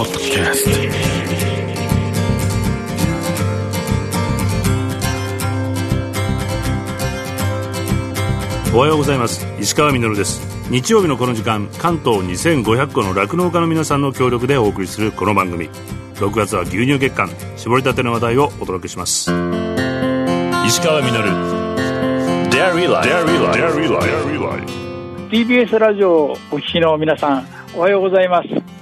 ポッドキャストおはようございます。石川みです。日曜日のこの時間関東2500個の酪農家の皆さんの協力でお送りするこの番組。6月は牛乳月間絞りたての話題をお届けします。石川み TBS ラジオをお聞きの皆さんおはようございます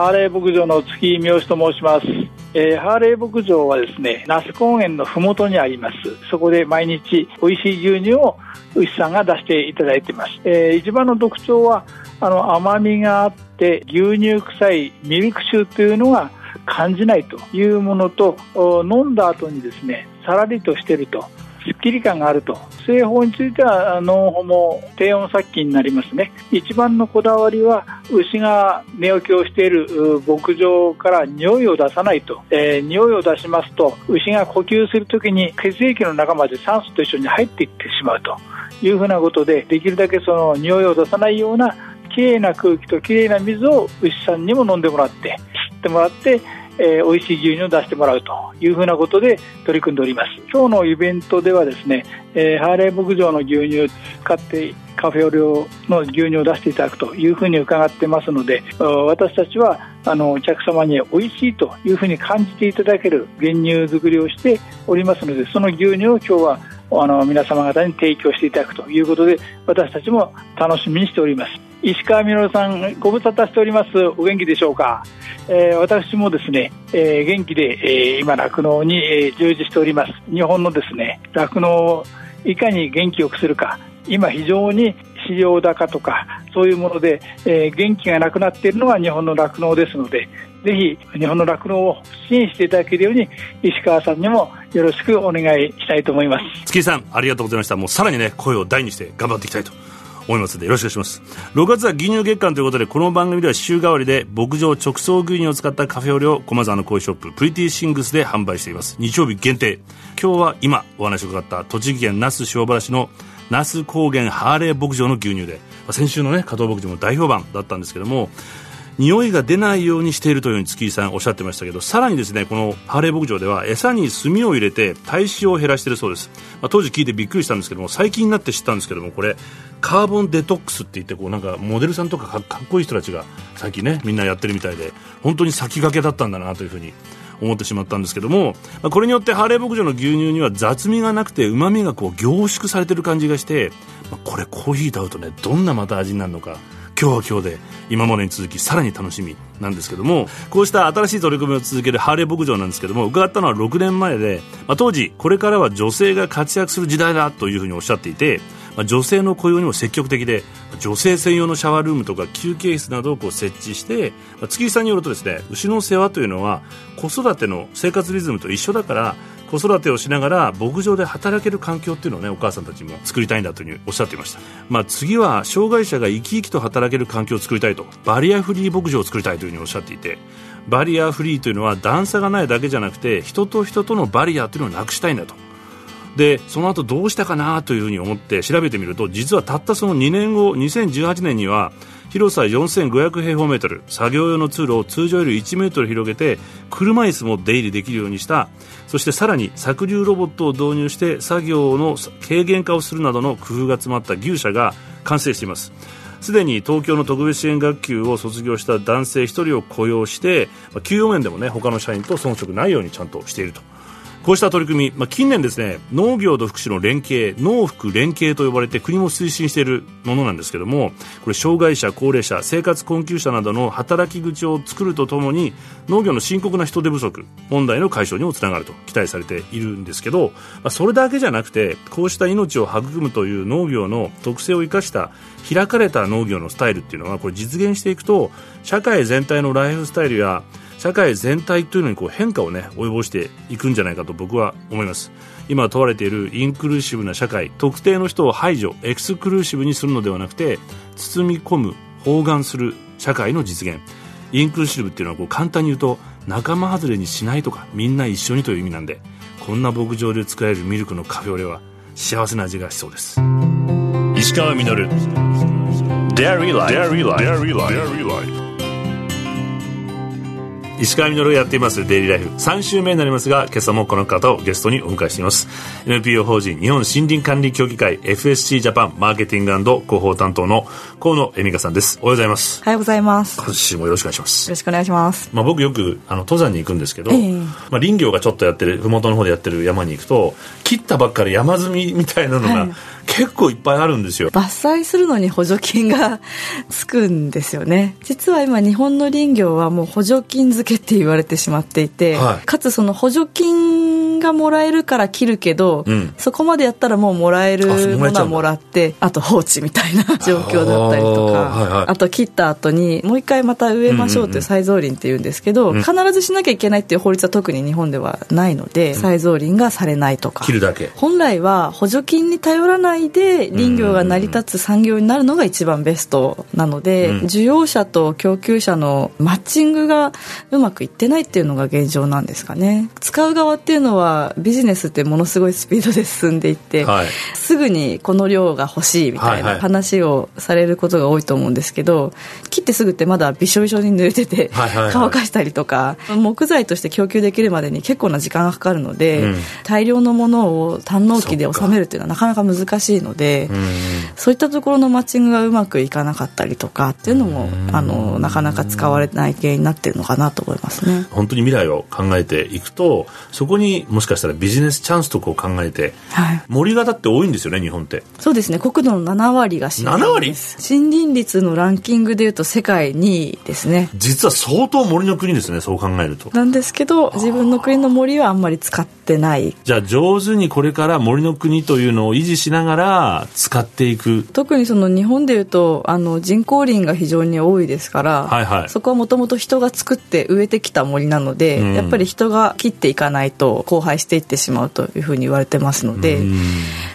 ハーレー牧場の月井三好と申します。えー、ハーレー牧場はですね那須高原のふもとにあります。そこで毎日美味しい牛乳を牛さんが出していただいてます、えー、一番の特徴はあの甘みがあって牛乳臭いミルク臭というのが感じないというものと飲んだ後にですねさらりとしてると。すっきり感があると。製法についてはノンホモ低温殺菌になりますね。一番のこだわりは牛が寝起きをしている牧場から匂いを出さないと、えー、匂いを出しますと牛が呼吸するときに血液の中まで酸素と一緒に入っていってしまうと。いうふうなことでできるだけその匂いを出さないようなきれいな空気ときれいな水を牛さんにも飲んでもらって吸ってもらってえー、美味しい牛乳を出してもらうというふうなことで取り組んでおります。今日のイベントではですね、えー、ハーレー牧場の牛乳を使ってカフェオレの牛乳を出していただくというふうに伺ってますので私たちはあのお客様に美味しいというふうに感じていただける原乳作りをしておりますのでその牛乳を今日はあの皆様方に提供していただくということで私たちも楽しみにしております。石川みのるさんご無沙汰しております。お元気でしょうか？えー、私もですね、えー、元気で、えー、今酪農に、えー、従事しております。日本のですね酪農をいかに元気よくするか。今非常に飼料高とかそういうもので、えー、元気がなくなっているのが日本の酪農ですのでぜひ日本の酪農を支援していただけるように石川さんにもよろしくお願いしたいと思います。月井さんありがとうございました。もうさらにね声を大にして頑張っていきたいと思いますのでよろしくお願いします。6月は牛乳月間ということでこの番組では週替わりで牧場直送牛乳を使ったカフェオレを駒沢のコーヒーショッププリティシングスで販売しています。日曜日限定。今日は今お話を伺った栃木県那須塩原市の那須高原ハーレー牧場の牛乳で。先週のね加藤牧場も大評判だったんですけども匂いが出ないようにしているというふうに月井さんおっしゃってましたけどさらにですねこのハーレー牧場では餌に炭を入れて体脂を減らしているそうです、まあ、当時聞いてびっくりしたんですけども最近になって知ったんですけどもこれカーボンデトックスって言ってこうなんかモデルさんとかかっこいい人たちが最近ねみんなやってるみたいで本当に先駆けだったんだなというふうに思ってしまったんですけども、これによってハーレー牧場の牛乳には雑味がなくてうまみがこう凝縮されてる感じがして、これコーヒーと合うとねどんなまた味になるのか今日は今日で今までに続きさらに楽しみなんですけどもこうした新しい取り組みを続けるハーレー牧場なんですけども伺ったのは6年前で、まあ、当時これからは女性が活躍する時代だというふうにおっしゃっていて、まあ、女性の雇用にも積極的で女性専用のシャワールームとか休憩室などをこう設置して、まあ、月井さんによるとですね牛の世話というのは子育ての生活リズムと一緒だから子育てをしながら牧場で働ける環境っていうのをねお母さんたちも作りたいんだというふうにおっしゃっていました、まあ、次は障害者が生き生きと働ける環境を作りたいと。バリアフリー牧場を作りたいというふうにおっしゃっていてバリアフリーというのは段差がないだけじゃなくて人と人とのバリアというのをなくしたいんだと。でその後どうしたかなというふうに思って調べてみると実はたったその2年後2018年には広さ4500平方メートル作業用の通路を通常より1メートル広げて車椅子も出入りできるようにした。そしてさらに搾乳ロボットを導入して作業の軽減化をするなどの工夫が詰まった牛舎が完成しています。すでに東京の特別支援学級を卒業した男性1人を雇用して給与面でもね他の社員と遜色ないようにちゃんとしていると。こうした取り組み、まあ、近年ですね農業と福祉の連携農福連携と呼ばれて国も推進しているものなんですけどもこれ障害者高齢者生活困窮者などの働き口を作るとともに農業の深刻な人手不足問題の解消にもつながると期待されているんですけど、まあ、それだけじゃなくてこうした命を育むという農業の特性を生かした開かれた農業のスタイルっていうのはこれ実現していくと社会全体のライフスタイルや社会全体というのにこう変化をね及ぼしていくんじゃないかと僕は思います。今問われているインクルーシブな社会特定の人を排除エクスクルーシブにするのではなくて包み込む包含する社会の実現。インクルーシブっていうのはこう簡単に言うと仲間外れにしないとかみんな一緒にという意味なんでこんな牧場で作られるミルクのカフェオレは幸せな味がしそうです。石川稔。Dairy Life 石川稔がやっていますデイリーライフ。3週目になりますが今朝もこの方をゲストにお迎えしています。NPO 法人日本森林管理協議会 FSC ジャパンマーケティング広報担当の河野恵美香さんです。おはようございます。おはようございます。今週もよろしくお願いします。よろしくお願いします。まあ僕よくあの登山に行くんですけど、ええ。まあ林業がちょっとやってる麓の方でやってる山に行くと切ったばっかり山積みみたいなのがはい。結構いっぱいあるんですよ、伐採するのに補助金がつくんですよね。実は今日本の林業はもう補助金付けって言われてしまっていて、はい。かつその補助金がもらえるから切るけど、うん。そこまでやったらもうもらえるものはもらってあと放置みたいな状況だったりとかはいはいあと切った後にもう一回また植えましょうという再造林っていうんですけど、うん。必ずしなきゃいけないっていう法律は特に日本ではないので、再造林がされないとか。切るだけ。本来は補助金に頼らないで林業が成り立つ産業になるのが一番ベストなので、うん。需要者と供給者のマッチングがうまくいってないっていうのが現状なんですかね。使う側っていうのはビジネスってものすごいスピードで進んでいって、はい。すぐにこの量が欲しいみたいはいはない。話をされることが多いと思うんですけど切ってすぐってまだびしょびしょに濡れててはいはいはい。乾かしたりとか木材として供給できるまでに結構な時間がかかるので、うん。大量のものを単納期で収めるっていうのはなかなか難しいので、うんそういったところのマッチングがうまくいかなかったりとかっていうのもあのなかなか使われない原因になってるのかなと思いますね。本当に未来を考えていくとそこにもしかしたらビジネスチャンスとこう考えてはい。森がだって多いんですよね日本って。そうですね。国土の7割が森林7割です森林率のランキングでいうと世界2位ですね。実は相当森の国ですねそう考えると。なんですけど自分の国の森はあんまり使ってない。じゃあ上手にこれから森の国というのを維持しながら使っていく。特にその日本でいうとあの人工林が非常に多いですから、はいはい。そこはもともと人が作って植えてきた森なので、うん。やっぱり人が切っていかないと荒廃していってしまうというふうに言われてますので、うん。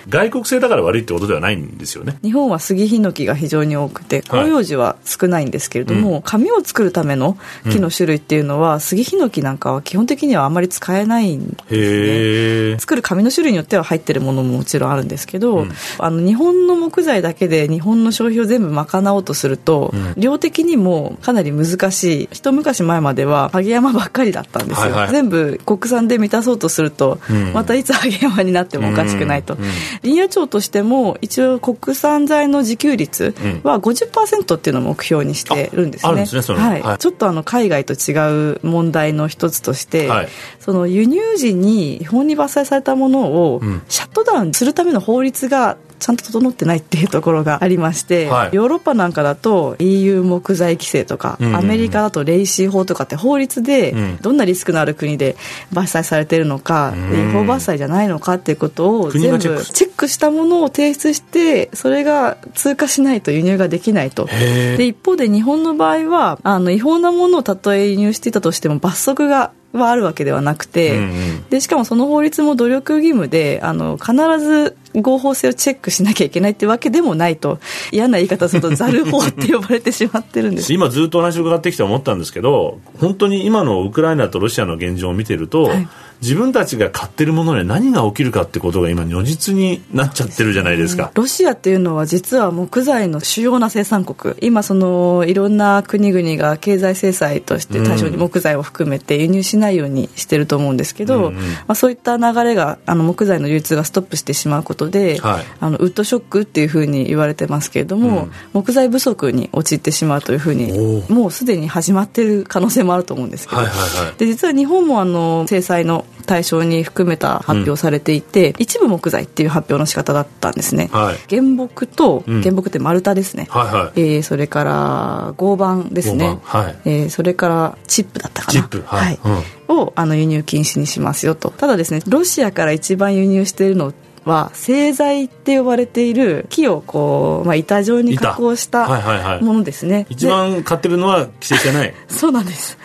外国製だから悪いってことではないんですよね。日本は杉ヒノキが非常に多くてはい。広葉樹は少ないんですけれども、紙を作るための木の種類っていうのは、杉ヒノキなんかは基本的にはあまり使えないんですね。作る紙の種類によっては入ってるものももちろんあるんですけど、うん。あの日本の木材だけで日本の消費を全部賄おうとすると、うん。量的にもかなり難しい。一昔前までは萩山ばっかりだったんですよ、はいはい。全部国産で満たそうとすると、うん。またいつ萩山になってもおかしくないと、林野庁としても一応国産材の自給率は50%っていうのを目標にしてるんですね。ちょっとあの海外と違う問題の一つとして、はい。その輸入時に違法に伐採されたものをうん。シャットダウンするための法律がちゃんと整ってないっていうところがありまして、はい。ヨーロッパなんかだと EU 木材規制とか、アメリカだとレイシー法とかって法律でうん。どんなリスクのある国で伐採されてるのか、うん。違法伐採じゃないのかっていうことを全部チェック。したものを提出してそれが通過しないと輸入ができないと。で一方で日本の場合はあの違法なものをたとえ輸入していたとしても罰則がはあるわけではなくて、うんうん。でしかもその法律も努力義務であの必ず合法性をチェックしなきゃいけないってわけでもないと嫌な言い方するとザル法って呼ばれてしまってるんです。今ずっとお話を伺ってきて思ったんですけど本当に今のウクライナとロシアの現状を見てると、はい自分たちが買ってるものに何が起きるかってことが今如実になっちゃってるじゃないですか。ロシアっていうのは実は木材の主要な生産国。今そのいろんな国々が経済制裁として対象に木材を含めて輸入しないようにしてると思うんですけど、うんうん。まあ、そういった流れがあの木材の流通がストップしてしまうことで、はい。あのウッドショックっていうふうに言われてますけれども、うん。木材不足に陥ってしまうというふうにもうすでに始まっている可能性もあると思うんですけど、はいはいはい。で実は日本もあの制裁の対象に含めた発表されていて、一部木材っていう発表の仕方だったんですね、はい。原木とうん。原木って丸太ですね、はいはい。えーそれから合板ですね。はい。えーそれからチップだったかな。チップはい。をあの輸入禁止にしますよと。ただですねロシアから一番輸入しているのは製材って呼ばれている木をこう、まあ、板状に加工し板。はいはいはい。たものですね、一番買ってるのは規制してないそうなんです。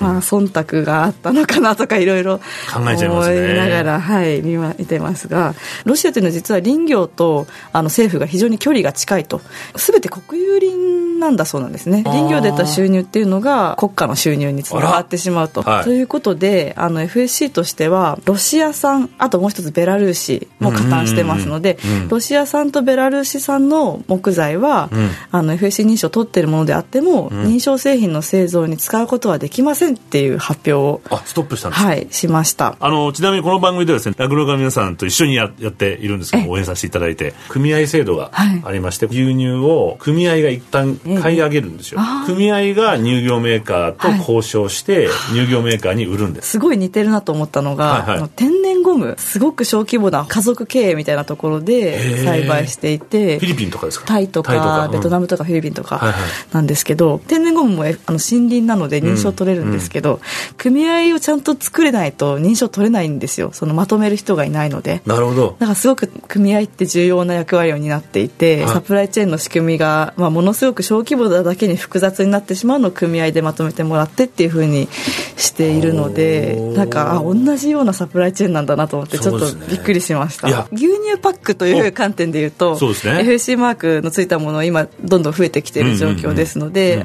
まあ、忖度があったのかなとかいろいろ考えちゃいますね。思いながら、はい、見てますが、ロシアというのは実は林業とあの政府が非常に距離が近いと。すべて国有林なんだそうなんですね。林業で得た収入っていうのが国家の収入につながってしまうと、はい、ということであの FSC としてはロシア産あともう一つベラルーシも加担してますので、ロシア産とベラルーシ産の木材は、うん、あの FSC 認証を取っているものであっても、うん、認証製品の製造に使うことはできませんっていう発表をあストップしたんですはいしました。あのちなみにこの番組ではですね酪農家の皆さんと一緒にややっているんですけど応援させていただいて組合制度がありまして、はい、牛乳を組合が一旦買い上げるんですよ、組合が乳業メーカーと交渉して、乳業メーカーに売るんです。すごい似てるなと思ったのが、はいはい、天然ゴムすごく小規模な家族経営みたいなところで栽培していてフィリピンとかですか？タイとかベトナムとかフィリピンとかなんですけど、天然ゴムもあの森林なので認証取れるんですけど、組合をちゃんと作れないと認証取れないんですよ。そのまとめる人がいないので。なるほど。だからすごく組合って重要な役割を担っていてサプライチェーンの仕組みが、まあ、ものすごく小規模なだけに複雑になってしまうのを組合でまとめてもらってっていうふうにしているのでなんかあ同じようなサプライチェーンなんだなと思ってちょっとびっくりしました、ね、牛乳パックという観点でいうとそうです、ね、FSC マークのついたもの今どんどん増えてきている状況ですので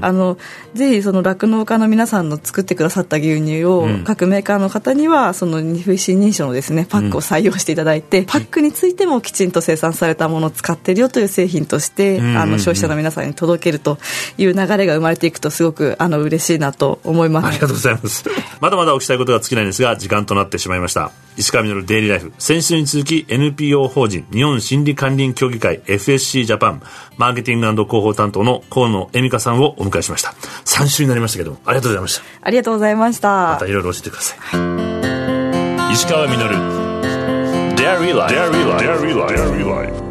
ぜひその酪農家の皆さんの作ってくださった牛乳を、各メーカーの方にはその FSC 認証のですねパックを採用していただいて、パックについてもきちんと生産されたものを使っているよという製品として、あの消費者の皆さんに届けるという流れが生まれていくとすごくあの嬉しいなと思います。ありがとうございます。まだまだお聞きしたいことが尽きないんですが時間となってしまいました石川稔デイリーライフ。先週に続き NPO 法人日本心理管理協議会 FSC ジャパンマーケティング広報担当の河野恵美香さんをお迎えしました。3週になりましたけどもありがとうございました。ありがとうございました。またいろいろ教えてください、はい、石川稔 Dairy Life Dairy Life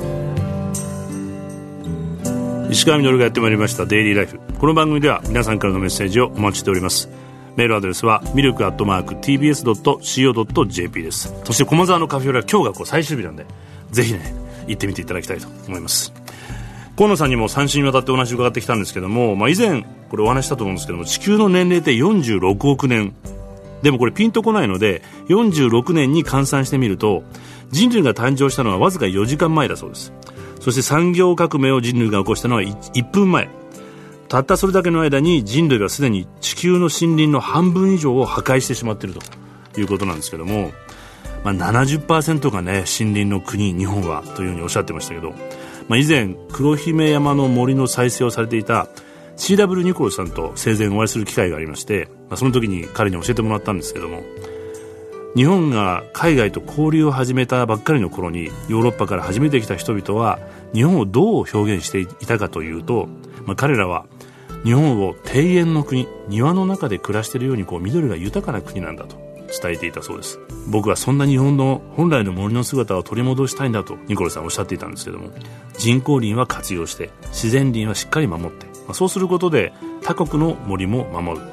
石川稔がやってまいりましたデイリーライフ。この番組では皆さんからのメッセージをお待ちしておりますメールアドレスはミルクアットマーク TBS.CO.JP です。そして駒沢のカフェオレは今日がこう最終日なんでぜひね行ってみていただきたいと思います。河野さんにも3週にわたってお話を伺ってきたんですけども、まあ、以前これお話したと思うんですけども地球の年齢って46億年。でもこれピンとこないので46年に換算してみると人類が誕生したのはわずか4時間前だそうです。そして産業革命を人類が起こしたのは 1, 分前。たったそれだけの間に人類がすでに地球の森林の半分以上を破壊してしまっているということなんですけども、まあ70%、がね森林の国日本はというふうにおっしゃってましたけど、まあ、以前黒姫山の森の再生をされていた CW ニコルさんと生前お会いする機会がありまして、まあ、その時に彼に教えてもらったんですけども日本が海外と交流を始めたばっかりの頃にヨーロッパから初めて来た人々は日本をどう表現していたかというと、まあ、彼らは日本を庭園の国庭の中で暮らしているようにこう緑が豊かな国なんだと伝えていたそうです。僕はそんな日本の本来の森の姿を取り戻したいんだとニコルさんおっしゃっていたんですけども人工林は活用して自然林はしっかり守って、まあ、そうすることで他国の森も守る。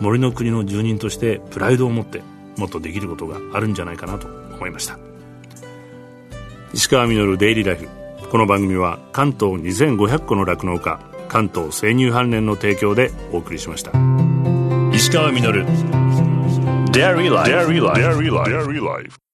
森の国の住人としてプライドを持ってもっとできることがあるんじゃないかなと思いました。石川稔デイリーライフ。この番組は関東2500個の酪農家関東生乳関連の提供でお送りしました石川稔 Dairy Life. Dairy Life. Dairy Life.